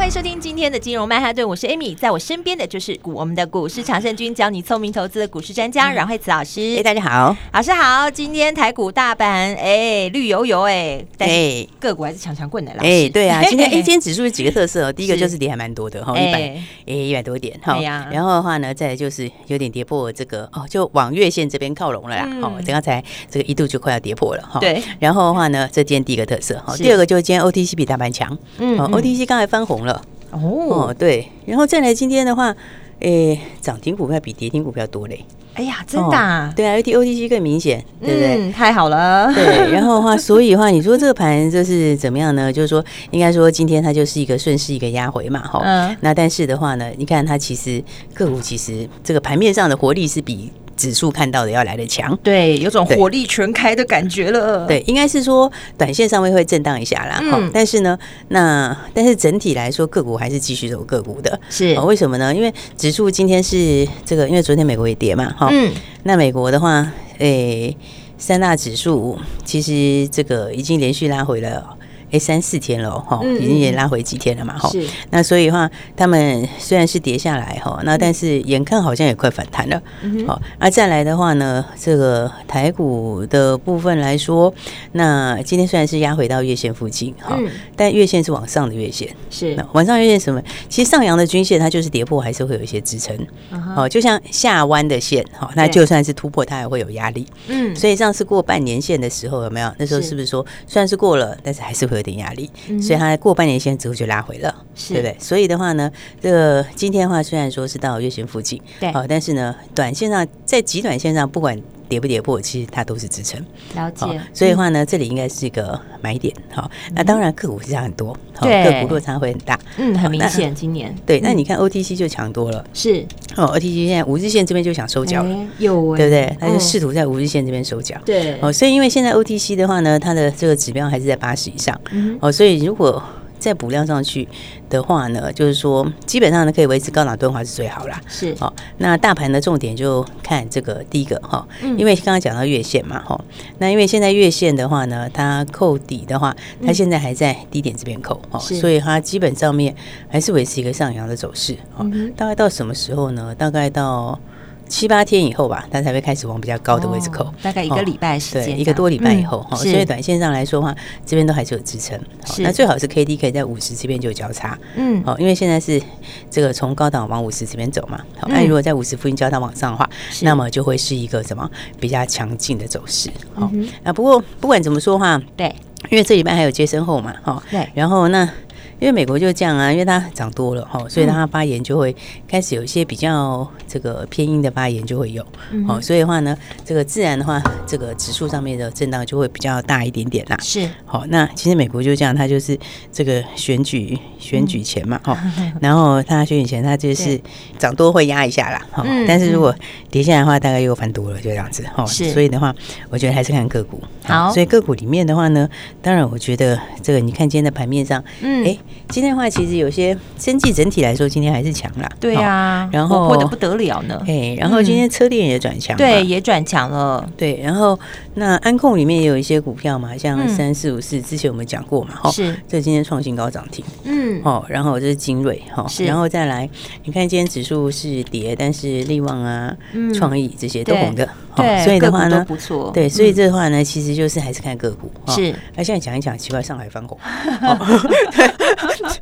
欢迎收听今天的金融曼哈顿，我是 Amy，在我身边的就是股我们的股市常胜军，教你聪明投资的股市专家阮慧慈老师。哎，大家好，老师好。今天台股大盘哎绿油油哎，但是个股还是强强棍的。哎，对啊，今天哎今天指数有几个特色哦，第一个就是跌还蛮多的哈，一百哎一百多点哈，然后的话呢，再来就是有点跌破这个哦，就往月线这边靠拢了啦。哦，刚才这个一度就快要跌破了哈。对，然后的话呢，这今天第一个特色哈，第二个就是今天 OTC 比大盘强，嗯，OTC 刚才翻红了。哦，对，然后再来今天的话，诶，涨停股票比跌停股票多嘞。哎呀，真的，啊，对啊，OTC 更明显，对不对？太好了。对，然后的话，所以的话，你说这个盘就是怎么样呢？就是说，应该说今天它就是一个顺势一个压回嘛，哈。嗯。那但是的话呢，你看它其实个股其实这个盘面上的活力是比。指数看到的要来的强，对，有种火力全开的感觉了。对，应该是说短线上面会震荡一下啦。嗯，但是呢，那但是整体来说，个股还是继续走个股的。是，为什么呢？因为指数今天是这个，因为昨天美国也跌嘛，哈。嗯。那美国的话，诶，三大指数其实这个已经连续拉回了。哎，三四天了哈，已经也拉回几天了嘛哈。是。那所以的话，他们虽然是跌下来哈，那但是眼看好像也快反弹了。好，那再来的话呢，这个台股的部分来说，那今天虽然是压回到月线附近哈，但月线是往上的月线。是。往上月线什么？其实上扬的均线它就是跌破，还是会有一些支撑。哦，就像下弯的线哈，那就算是突破，它也会有压力。嗯。所以上次过半年线的时候有没有？那时候是不是说虽然是过了，但是还是会。有点压力，所以它过半年线之后就拉回了，对不对？所以的话呢，这个今天的话虽然说是到月线附近，对，好，但是呢，短线上在极短线上不管。跌不跌破，其实它都是支撑。了解，所以的话呢，这里应该是一个买点。好，那当然个股是差很多，对，个股落差会很大。嗯，很明显，今年对。那你看 OTC 就强多了，是哦，OTC 现在五日线这边就想收脚了，有对不对？它就试图在五日线这边收脚。对，哦，所以因为现在 OTC 的话呢，它的这个指标还是在八十以上。哦，所以如果再补量上去的话呢，就是说基本上呢可以维持高档钝化是最好啦。是，好，那大盘的重点就看这个第一个哈，因为刚刚讲到月线嘛哈，那因为现在月线的话呢，它扣底的话，它现在还在低点这边扣哈，所以它基本上面还是维持一个上扬的走势啊。大概到什么时候呢？大概到。七八天以后吧，它才会开始往比较高的位置扣，大概一个礼拜时间，对，一个多礼拜以后哈。所以短线上来说的话，这边都还是有支撑。那最好是 K D 可以在五十这边就有交叉，嗯，好，因为现在是这个从高档往五十这边走嘛。好，那如果在五十附近交叉往上的话，那么就会是一个什么比较强劲的走势。好，那不过不管怎么说话，对，因为这礼拜还有接生后嘛，哈，对，然后那。因为美国就这样啊，因为它涨多了哈，所以它发言就会开始有一些比较这个偏硬的发言就会有，好，所以的话呢，这个自然的话，这个指数上面的震荡就会比较大一点点啦。是，好，那其实美国就这样，它就是这个选举选举前嘛，哈，然后它选举前它就是涨多会压一下啦，哈，但是如果跌下来的话，大概又翻多了，就这样子，哈，是，所以的话，我觉得还是看个股，好，所以个股里面的话呢，当然我觉得这个你看今天的盘面上，嗯，哎。今天的话，其实有些生技整体来说，今天还是强啦。对呀，然后活得不得了呢。哎，然后今天车电也转强，对，也转强了。对，然后那安控里面也有一些股票嘛，像三四五四，之前我们讲过嘛，哈，是，这今天创新高涨停。嗯，好，然后这是精锐哈，然后再来，你看今天指数是跌，但是力旺啊、创意这些都红的。对，所以的话呢，不错。对，所以这的话呢，其实就是还是看个股。是，那现在讲一讲，奇怪，上海翻红。Right.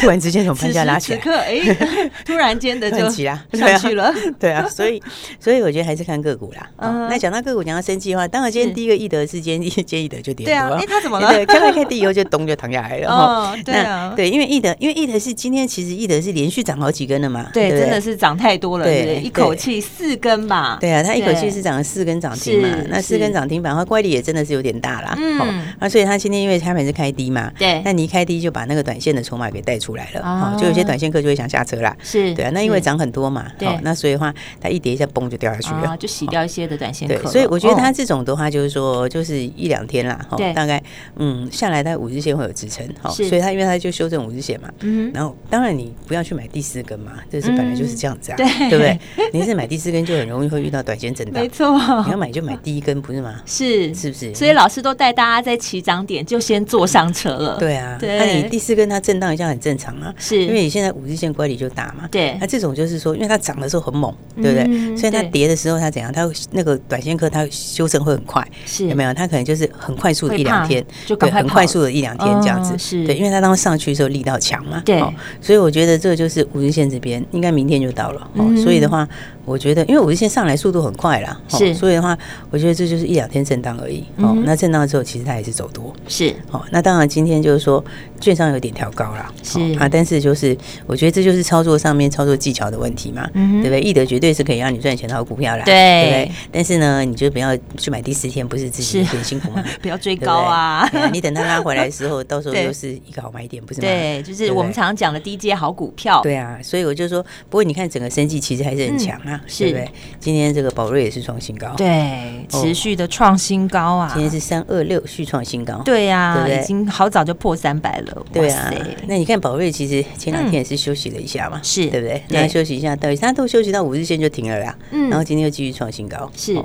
突然之间从盘下拉起来，此刻哎，突然间的就起啊上去了，对啊，所以所以我觉得还是看个股啦。那讲到个股，讲到生技的话，当然今天第一个易德是今天今天易德就跌对啊，哎，他怎么了？开开开低以后就咚就躺下来了。哦，对啊，对，因为易德，因为易德是今天其实易德是连续涨好几根的嘛，对，真的是涨太多了，对，一口气四根吧。对啊，他一口气是涨了四根涨停嘛，那四根涨停板，的话乖离也真的是有点大啦。嗯，啊，所以他今天因为开盘是开低嘛，对，那你一开低就把那个短短线的筹码给带出来了，哦，就有些短线客就会想下车啦，是对啊，那因为涨很多嘛，对，那所以的话，它一跌一下嘣就掉下去了，就洗掉一些的短线客，所以我觉得它这种的话就是说，就是一两天啦，哈，大概嗯下来，它五日线会有支撑，哈，所以它因为它就修正五日线嘛，嗯，然后当然你不要去买第四根嘛，这是本来就是这样子啊，对。不对？你是买第四根就很容易会遇到短线震荡，没错，你要买就买第一根，不是吗？是，是不是？所以老师都带大家在起涨点就先坐上车了，对啊，那你第四根它震荡一下很正常啊，是因为你现在五日线乖离就大嘛，对，那这种就是说，因为它涨的时候很猛，对不对？所以它跌的时候它怎样？它那个短线客它修正会很快，是有没有？它可能就是很快速的一两天，就很快速的一两天这样子，是对，因为它当时上去的时候力道强嘛，对，所以我觉得这个就是五日线这边应该明天就到了，哦，所以的话。我觉得，因为五日线上来速度很快啦，是，所以的话，我觉得这就是一两天震荡而已。哦，那震荡之后，其实它也是走多。是，哦，那当然今天就是说，券商有点调高了，是啊，但是就是我觉得这就是操作上面操作技巧的问题嘛，对不对？易德绝对是可以让你赚钱的好股票啦，对不对？但是呢，你就不要去买第四天，不是自己很辛苦吗？不要追高啊！你等它拉回来的时候，到时候又是一个好买点，不是吗？对，就是我们常常讲的低阶好股票。对啊，所以我就说，不过你看整个生计其实还是很强啊，对不对？今天这个宝瑞也是创新高，对，持续的创新高啊！今天是三二六续创新高，对呀，已经好早就破三百了，对啊。那你看宝瑞其实前两天也是休息了一下嘛，是对不对？那休息一下，到它都休息到五日线就停了啦，嗯，然后今天又继续创新高，是。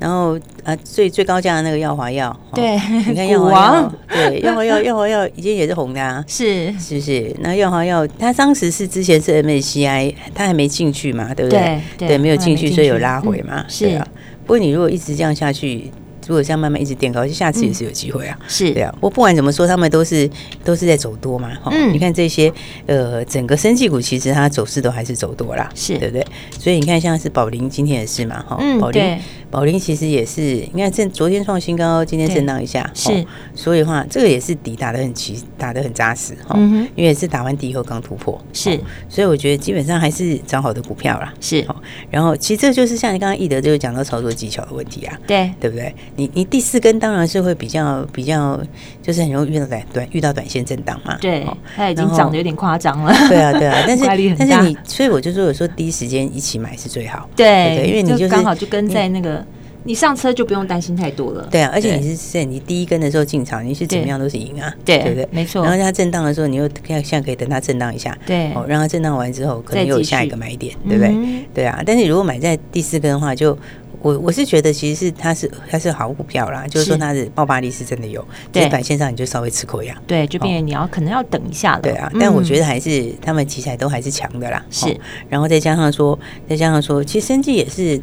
然后啊，最最高价的那个药华药，对，你看药华药，对，药华药 药华药以前也是红的啊，是是不是？那药华药它当时是之前是 MSCI，它还没进去嘛，对不对？对，没有进去，所以有拉回嘛，是啊。不过你如果一直这样下去。如果这样慢慢一直垫高，就下次也是有机会啊。是对啊，我不管怎么说，他们都是都是在走多嘛。嗯，你看这些呃，整个生技股其实它走势都还是走多啦，是对不对？所以你看，像是宝林今天也是嘛，哈。嗯，宝林宝林其实也是，你看这昨天创新高，今天震荡一下，是。所以的话，这个也是底打的很齐，打的很扎实哈。嗯，因为是打完底以后刚突破，是。所以我觉得基本上还是找好的股票啦。是。然后其实这就是像你刚刚易德就讲到操作技巧的问题啊。对，对不对？你你第四根当然是会比较比较，就是很容易遇到短短遇到短线震荡嘛。对，它已经涨得有点夸张了。对啊，对啊，但是但是你，所以我就说有时候第一时间一起买是最好。对，因为你就刚好就跟在那个你上车就不用担心太多了。对啊，而且你是在你第一根的时候进场，你是怎么样都是赢啊。对，对不对？没错。然后它震荡的时候，你又现在可以等它震荡一下。对。哦，让它震荡完之后，可能又有下一个买点，对不对？对啊。但是如果买在第四根的话，就我我是觉得，其实是它是它是好股票啦，就是说它的爆发力是真的有，在短线上你就稍微吃亏呀。对，就变成你要可能要等一下了。对啊，但我觉得还是他们题材都还是强的啦。是，然后再加上说，再加上说，其实生计也是。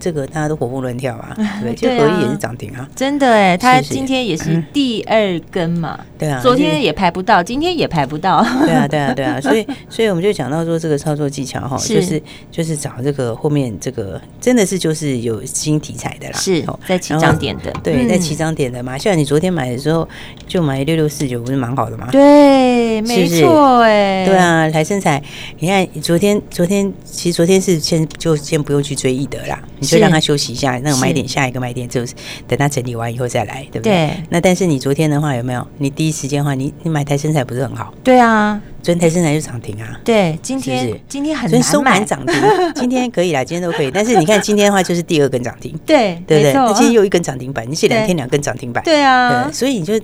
这个大家都活蹦乱跳啊，对，就合一也是涨停啊，真的哎，它今天也是第二根嘛，对啊，昨天也排不到，今天也排不到，对啊，对啊，对啊，所以 所以我们就讲到说这个操作技巧哈，就是就是找这个后面这个真的是就是有新题材的啦，是在起涨点的，对，在起涨点的嘛，像你昨天买的时候就买六六四九，不是蛮好的吗？对，没错，哎，对啊，来生财，你看昨天昨天其实昨天是先就先不用去追易德啦。就让他休息一下，那个买点下一个买点就是等他整理完以后再来，对不对？对。那但是你昨天的话有没有？你第一时间的话，你你买台身材不是很好？对啊，昨天台身材就涨停啊。对，今天是是今天很难盘涨停。今天可以啦，今天都可以。但是你看今天的话，就是第二根涨停。对，对不对？那今天又一根涨停板，你写两天两根涨停板。对啊。所以你就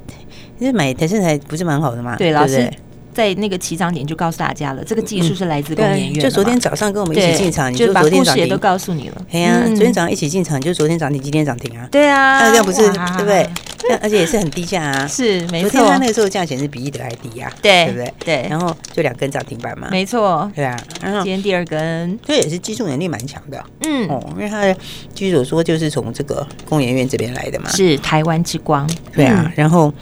你买台生财不是蛮好的吗？对，老师。在那个起涨点就告诉大家了，这个技术是来自工研院。就昨天早上跟我们一起进场，你就昨天涨停都告诉你了。对呀，昨天早上一起进场，就昨天涨停，今天涨停啊。对啊，那这样不是对不对？而且也是很低价啊。是，没错。昨天它那个时候价钱是比一德还低啊。对，对不对？对。然后就两根涨停板嘛。没错。对啊。然后今天第二根，这也是技术能力蛮强的。嗯。哦，因为它的据所说就是从这个工研院这边来的嘛。是台湾之光。对啊，然后。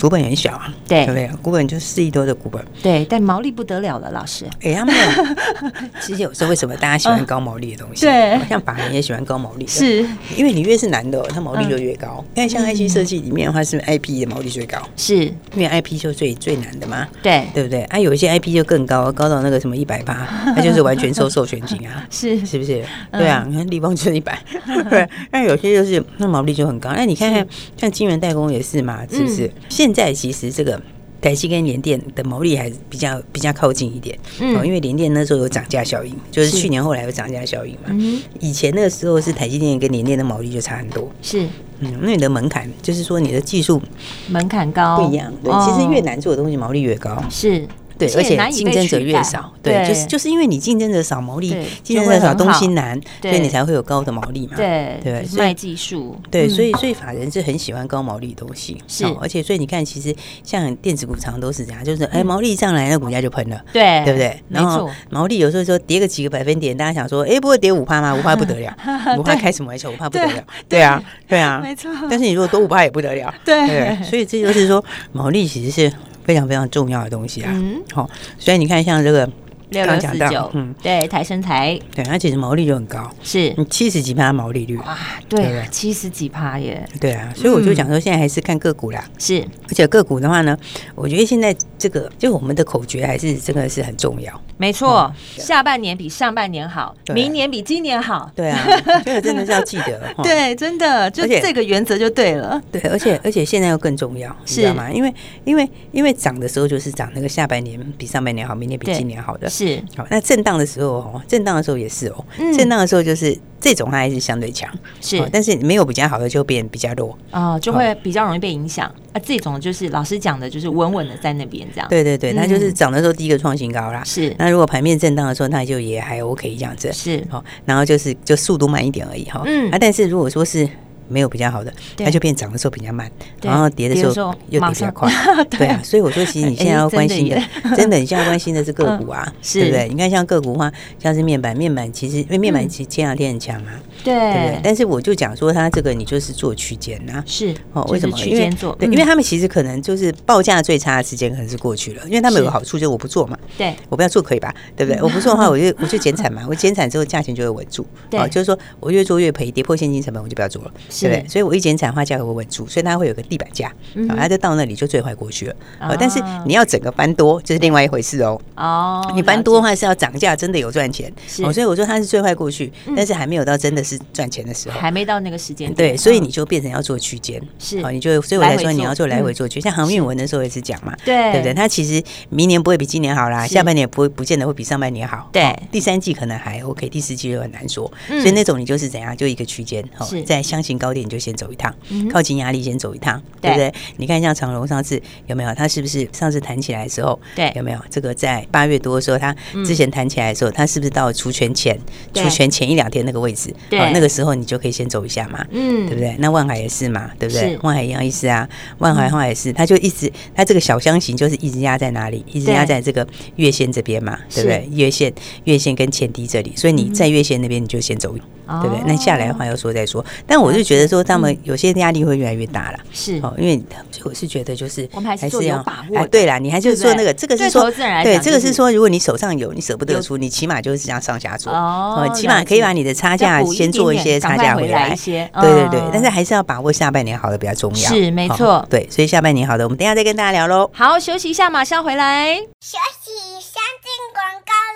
股本很小啊，对对不对？股本就四亿多的股本，对，但毛利不得了了，老师。哎，他们 其实有时候为什么大家喜欢高毛利的东西？对，像法人也喜欢高毛利，是因为你越是难的，它毛利就越高。因为像 IC 设计里面的话，是 IP 的毛利最高，是因为 IP 就最最难的嘛，对，对不对？啊，有一些 IP 就更高，高到那个什么一百八，它就是完全收授权金啊，是是不是？对啊，你看立邦就一百，对，那有些就是那毛利就很高。那你看看像金源代工也是嘛，是不是？现现在其实这个台积跟联电的毛利还比较比较靠近一点，嗯，因为联电那时候有涨价效应，就是去年后来有涨价效应嘛，嗯，以前那个时候是台积电跟联电的毛利就差很多，是，嗯，因为你的门槛就是说你的技术门槛高。不一样，对，其实越难做的东西毛利越高，是。对，而且竞争者越少，对，就是就是因为你竞争者少，毛利竞争者少，东西难，所以你才会有高的毛利嘛。对对，卖技术，对，所以所以法人是很喜欢高毛利的东西，是，而且所以你看，其实像电子股常都是这样，就是哎，毛利上来，那股价就喷了，对，对不对？然后毛利有时候说跌个几个百分点，大家想说，哎，不会跌五趴吗？五趴不得了，五趴开什么玩笑？五趴不得了，对啊，对啊，没错。但是你如果多五趴也不得了，对，所以这就是说毛利其实是。非常非常重要的东西啊，好、嗯，所以你看，像这个。六六四九，嗯，对，台生材，对，它其实毛利就很高，是，七十几趴毛利率，啊，对，七十几趴耶，对啊，所以我就讲说，现在还是看个股啦，是，而且个股的话呢，我觉得现在这个就我们的口诀还是真的是很重要，没错，下半年比上半年好，明年比今年好，对啊，这个真的是要记得，对，真的，就这个原则就对了，对，而且 而且现在又更重要，你知道吗？因为因为因为涨的时候就是涨那个下半年比上半年好，明年比今年好的。是好，那震荡的时候哦，震荡的时候也是哦，震荡的时候就是这种它还是相对强，是，但是没有比较好的就变比较弱哦，就会比较容易被影响啊。这种就是老师讲的，就是稳稳的在那边这样。对对对，它就是涨的时候第一个创新高啦。是，那如果盘面震荡的时候，那就也还 OK 这样子。是，好，然后就是就速度慢一点而已哈。嗯，啊，但是如果说是。没有比较好的，它就变涨的时候比较慢，然后跌的时候又跌比较快，对啊，所以我说其实你现在要关心的，真的你现在关心的是个股啊，对不对？你看像个股的话，像是面板，面板其实因为面板其实前两天很强啊，对。对不对？但是我就讲说它这个你就是做区间呐，是哦，为什么？因为做，对，因为他们其实可能就是报价最差的时间可能是过去了，因为他们有个好处就是我不做嘛，对，我不要做可以吧？对不对？我不做的话，我就我就减产嘛，我减产之后价钱就会稳住，哦，就是说我越做越赔，跌破现金成本我就不要做了，对不对？所以我一减。产化价格会稳住，所以它会有个地板价，嗯、它就到那里就最坏过去了。啊、但是你要整个翻多，这、就是另外一回事哦。哦，你翻多的话是要涨价，真的有赚钱。哦，所以我说它是最坏过去，嗯、但是还没有到真的是赚钱的时候，还没到那个时间。对，所以你就变成要做区间。是哦，你就所以我才说你要做来回做区，嗯、像航运文的时候也是讲嘛，对对不对？它其实明年不会比今年好啦，下半年也不会不见得会比上半年好。对，第三季可能还 OK，第四季就很难说。嗯、所以那种你就是怎样，就一个区间哦，是在箱型高点你就先走一趟，嗯、靠近压。力先走一趟，对不对？你看像长荣上次有没有？它是不是上次弹起来的时候，对，有没有这个在八月多的时候，它之前弹起来的时候，它是不是到除权前、除权前一两天那个位置？对，那个时候你就可以先走一下嘛，嗯，对不对？那万海也是嘛，对不对？万海一样意思啊，万海话也是，它就一直它这个小箱型就是一直压在哪里？一直压在这个月线这边嘛，对不对？月线月线跟前低这里，所以你在月线那边你就先走，对不对？那下来的话要说再说，但我就觉得说他们有些压力会越来越。大了，是哦，因为我是觉得就是我们还是要把握。对啦，你还就是做那个，这个是说对，这个是说，如果你手上有，你舍不得出，你起码就是这样上下做哦，起码可以把你的差价先做一些差价回来一些。对对对，但是还是要把握下半年好的比较重要。是没错，对，所以下半年好的，我们等下再跟大家聊喽。好，休息一下，马上回来。休息，先进广告喽。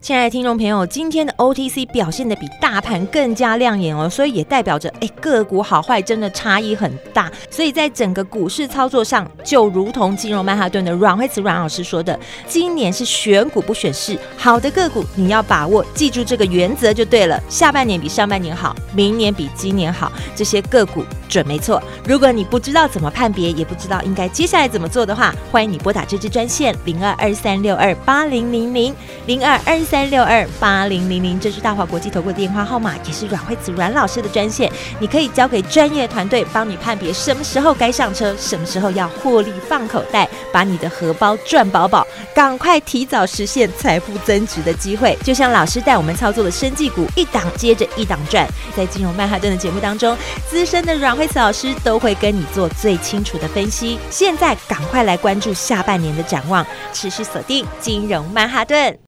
亲爱的听众朋友，今天的 OTC 表现的比大盘更加亮眼哦，所以也代表着，哎，个股好坏真的差异很大。所以在整个股市操作上，就如同金融曼哈顿的阮慧慈阮老师说的，今年是选股不选市，好的个股你要把握，记住这个原则就对了。下半年比上半年好，明年比今年好，这些个股准没错。如果你不知道怎么判别，也不知道应该接下来怎么做的话，欢迎你拨打这支专线零二二三六二八零零零零二二。三六二八零零零，这是大华国际投顾的电话号码，也是阮惠慈阮老师的专线。你可以交给专业团队帮你判别什么时候该上车，什么时候要获利放口袋，把你的荷包赚饱饱，赶快提早实现财富增值的机会。就像老师带我们操作的生技股，一档接着一档赚。在金融曼哈顿的节目当中，资深的阮惠慈老师都会跟你做最清楚的分析。现在赶快来关注下半年的展望，持续锁定金融曼哈顿。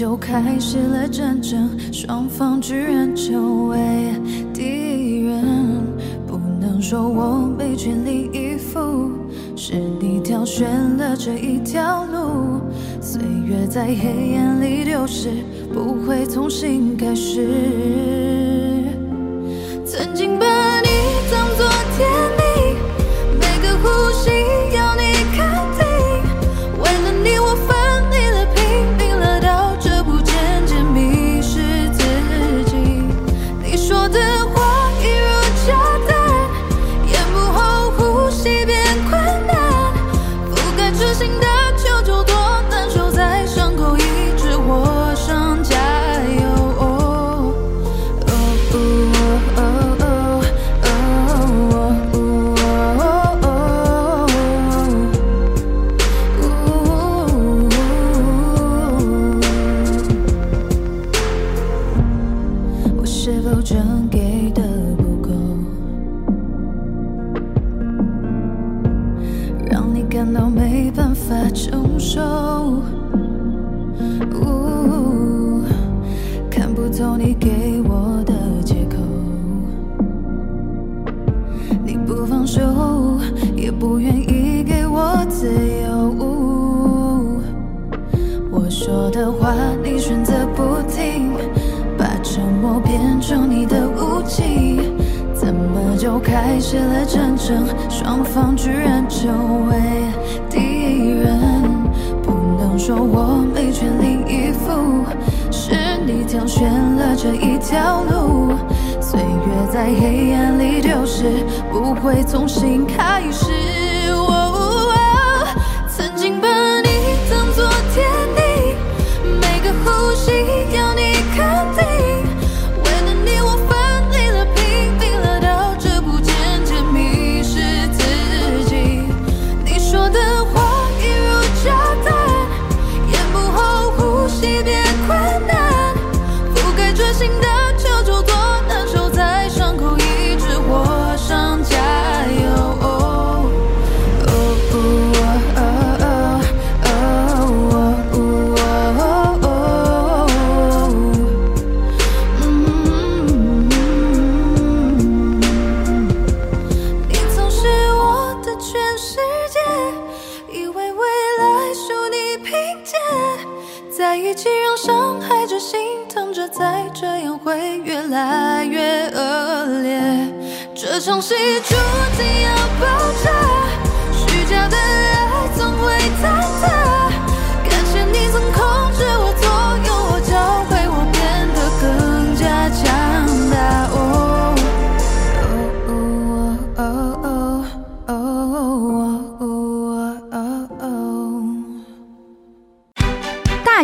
就开始了战争，双方居然成为敌人。不能说我没全力以赴，是你挑选了这一条路。岁月在黑暗里流逝，不会重新开始。在黑夜里丢失不会重新开始。在一起，让伤害着、心疼着，再这样会越来越恶劣。这场戏注定要爆炸，虚假的爱总会坍塌。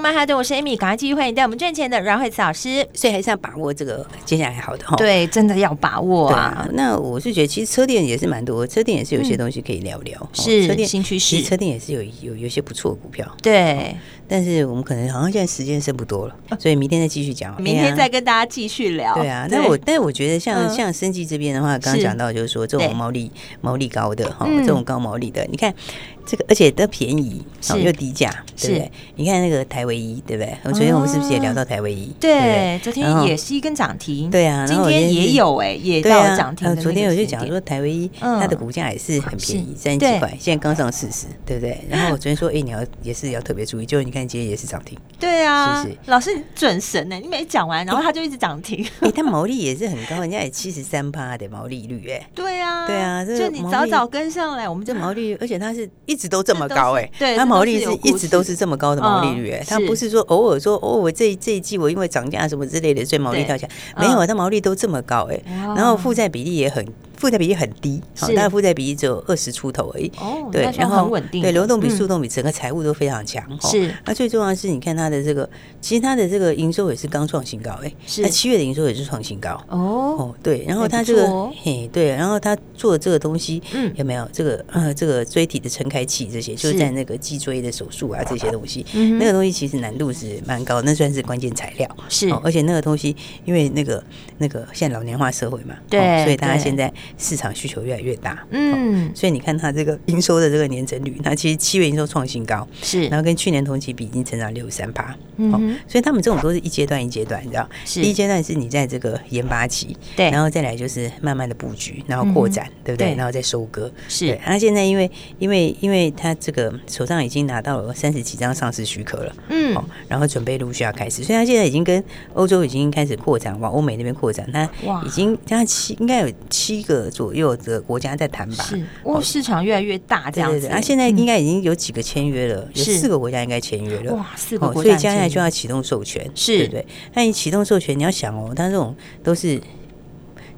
曼哈顿，我是 Amy，赶快继续欢迎带我们赚钱的阮慧慈老师。所以还是要把握这个接下来好的哈。对，真的要把握啊，啊。那我是觉得，其实车店也是蛮多，车店也是有些东西可以聊聊。嗯、是车店新趋势，车电也是有有有些不错的股票。对，但是我们可能好像现在时间剩不多了，所以明天再继续讲。明天再跟大家继续聊。对啊，但我但是我觉得像像生技这边的话，刚刚讲到就是说这种毛利毛利高的哈，这种高毛利的，你看。这个而且都便宜，好又低价，对不对？你看那个台唯一，对不对？昨天我们是不是也聊到台唯一？对，昨天也是一根涨停。对啊，今天也有哎，也到涨停。昨天我就讲说台唯一，它的股价也是很便宜，三十几块，现在刚上四十，对不对？然后我昨天说，哎，你要也是要特别注意，就是你看今天也是涨停。对啊，是不是？老师准神呢，你没讲完，然后它就一直涨停。哎，它毛利也是很高，人家也七十三趴的毛利率，哎。对啊，对啊，就你早早跟上来，我们这毛利率，而且它是一直都这么高，哎。对，它毛利是一直都是这么高的毛利率，哎，它不是说偶尔说哦，我这这一季我因为涨价什么之类的，所以毛利跳起来，没有，它毛利都这么高，哎，然后负债比例也很。负债比例很低，好，大概负债比例只有二十出头而已。哦，对，然后很稳定，对，流动比、速动比，整个财务都非常强。是，那最重要的是，你看它的这个，其实它的这个营收也是刚创新高，哎，是，那七月的营收也是创新高。哦，哦，对，然后它这个，嘿，对，然后它做的这个东西，嗯，有没有？这个呃，这个椎体的撑开器这些，就是在那个脊椎的手术啊这些东西，那个东西其实难度是蛮高，那算是关键材料。是，而且那个东西，因为那个那个现在老年化社会嘛，对，所以大家现在。市场需求越来越大，嗯，所以你看它这个营收的这个年增率，那其实七月营收创新高，是，然后跟去年同期比已经成长六十三趴，嗯，所以他们这种都是一阶段一阶段，你知道，第一阶段是你在这个研发期，对，然后再来就是慢慢的布局，然后扩展，对不对？然后再收割，是。那现在因为因为因为他这个手上已经拿到了三十几张上市许可了，嗯，哦然后准备陆续要开始，所以他现在已经跟欧洲已经开始扩展，往欧美那边扩展，他已经他七应该有七个。左右的国家在谈吧，是，哦，市场越来越大，这样子。对对对，啊，现在应该已经有几个签约了，有四个国家应该签约了，哇，四个国家，所以接下来就要启动授权，是，对？那你启动授权，你要想哦，它这种都是。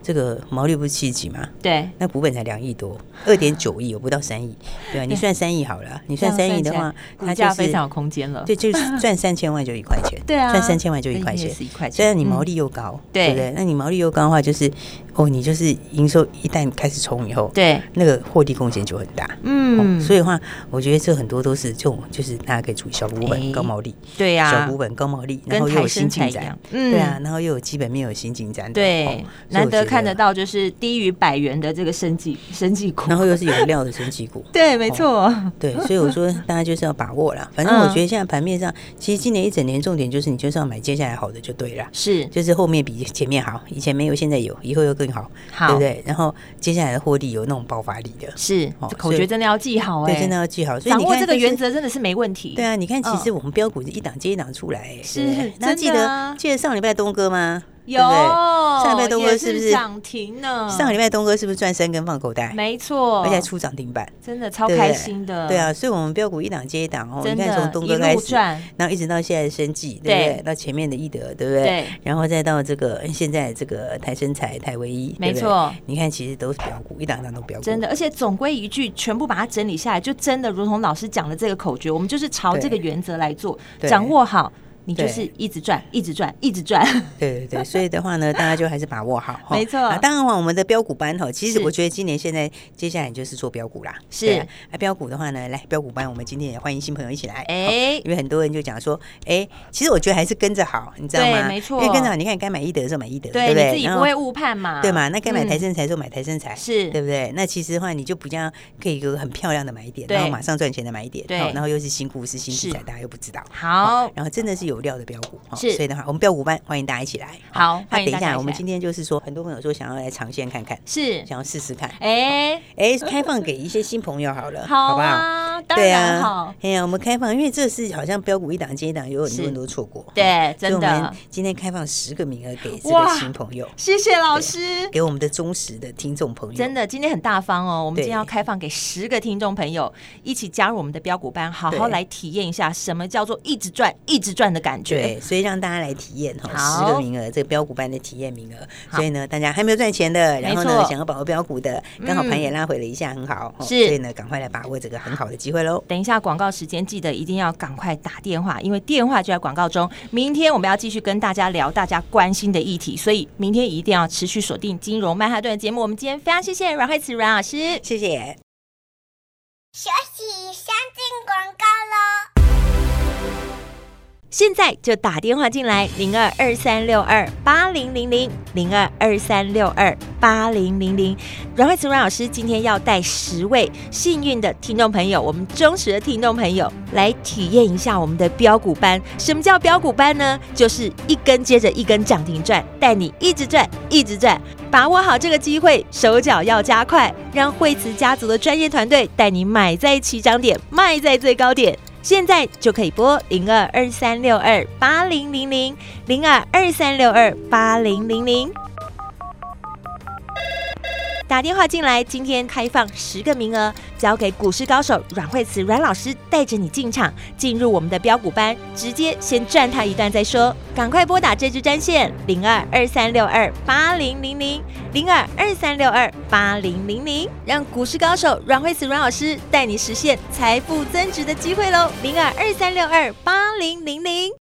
这个毛利不是七几吗？对，那股本才两亿多，二点九亿，有不到三亿，对啊，你算三亿好了，你算三亿的话，它就非常有空间了，对，就是赚三千万就一块钱，对啊，赚三千万就一块钱，一块钱，虽然你毛利又高，对。不对？那你毛利又高的话，就是哦，你就是营收一旦开始冲以后，对，那个获利贡献就很大，嗯，所以的话，我觉得这很多都是这种，就是大家可以注意小股本高毛利，对呀，小股本高毛利，然后又有新进展，嗯，对啊，然后又有基本面有新进展，对，难得。看得到就是低于百元的这个生技生技股，然后又是有料的生技股，对，没错、哦，对，所以我说大家就是要把握了。反正我觉得现在盘面上，其实今年一整年重点就是你就是要买接下来好的就对了，是，就是后面比前面好，以前没有现在有，以后又更好，好。对不对？然后接下来的获利有那种爆发力的，是，口诀真的要记好哎，对，真的要记好。所以掌握这个原则真的是没问题。对啊，你看，其实我们标股是一档接一档出来，是，那记得记得上礼拜东哥吗？有，上礼拜东哥是不是涨停呢？上个礼拜东哥是不是赚三根放口袋？没错，而且还出涨停板，真的超开心的。对啊，所以我们标股一档接一档哦。你看从东哥开始，然后一直到现在的生技，对不对？到前面的易德，对不对？对。然后再到这个现在这个台生财、台唯一，没错。你看，其实都是标股，一档档都标股。真的，而且总归一句，全部把它整理下来，就真的如同老师讲的这个口诀，我们就是朝这个原则来做，掌握好。你就是一直赚，一直赚，一直赚。对对对，所以的话呢，大家就还是把握好。没错。啊，当然话，我们的标股班哈，其实我觉得今年现在接下来就是做标股啦。是。啊，标股的话呢，来标股班，我们今天也欢迎新朋友一起来。哎，因为很多人就讲说，哎，其实我觉得还是跟着好，你知道吗？没错。因为跟着好，你看该买一德的时候买一德，对不对？自己不会误判嘛，对嘛？那该买台生财的时候买台生财，是对不对？那其实的话，你就比较可以有个很漂亮的买点，然后马上赚钱的买点，对，然后又是新故事、新题材，大家又不知道。好，然后真的是有料的标股。是，所以的话，我们标股班欢迎大家一起来。好，那等一下，我们今天就是说，很多朋友说想要来尝鲜看看，是想要试试看。哎哎，开放给一些新朋友好了，好不好？对啊，哎呀，我们开放，因为这是好像标股一档接一档，有很多人都错过。对，真的。今天开放十个名额给这个新朋友，谢谢老师，给我们的忠实的听众朋友。真的，今天很大方哦，我们今天要开放给十个听众朋友一起加入我们的标股班，好好来体验一下什么叫做一直赚、一直赚的感觉。对，所以让大家来体验哈，十个名额，这个标股班的体验名额。所以呢，大家还没有赚钱的，然后呢，想要把握标股的，刚好盘也拉回了一下，很好。是，所以呢，赶快来把握这个很好的机会喽。等一下广告时间，记得一定要赶快打电话，因为电话就在广告中。明天我们要继续跟大家聊大家关心的议题，所以明天一定要持续锁定金融曼哈顿的节目。我们今天非常谢谢阮慧慈阮老师，谢谢。休息，先进广告喽。现在就打电话进来，零二二三六二八零零零，零二二三六二八零零零。阮慧慈阮老师今天要带十位幸运的听众朋友，我们忠实的听众朋友来体验一下我们的标股班。什么叫标股班呢？就是一根接着一根涨停赚，带你一直赚，一直赚。把握好这个机会，手脚要加快，让惠慈家族的专业团队带你买在起涨点，卖在最高点。现在就可以拨零二二三六二八零零零零二二三六二八零零零。打电话进来，今天开放十个名额，交给股市高手阮慧慈阮老师带着你进场，进入我们的标股班，直接先赚他一段再说。赶快拨打这支专线零二二三六二八零零零零二二三六二八零零零，让股市高手阮慧慈阮老师带你实现财富增值的机会喽！零二二三六二八零零零。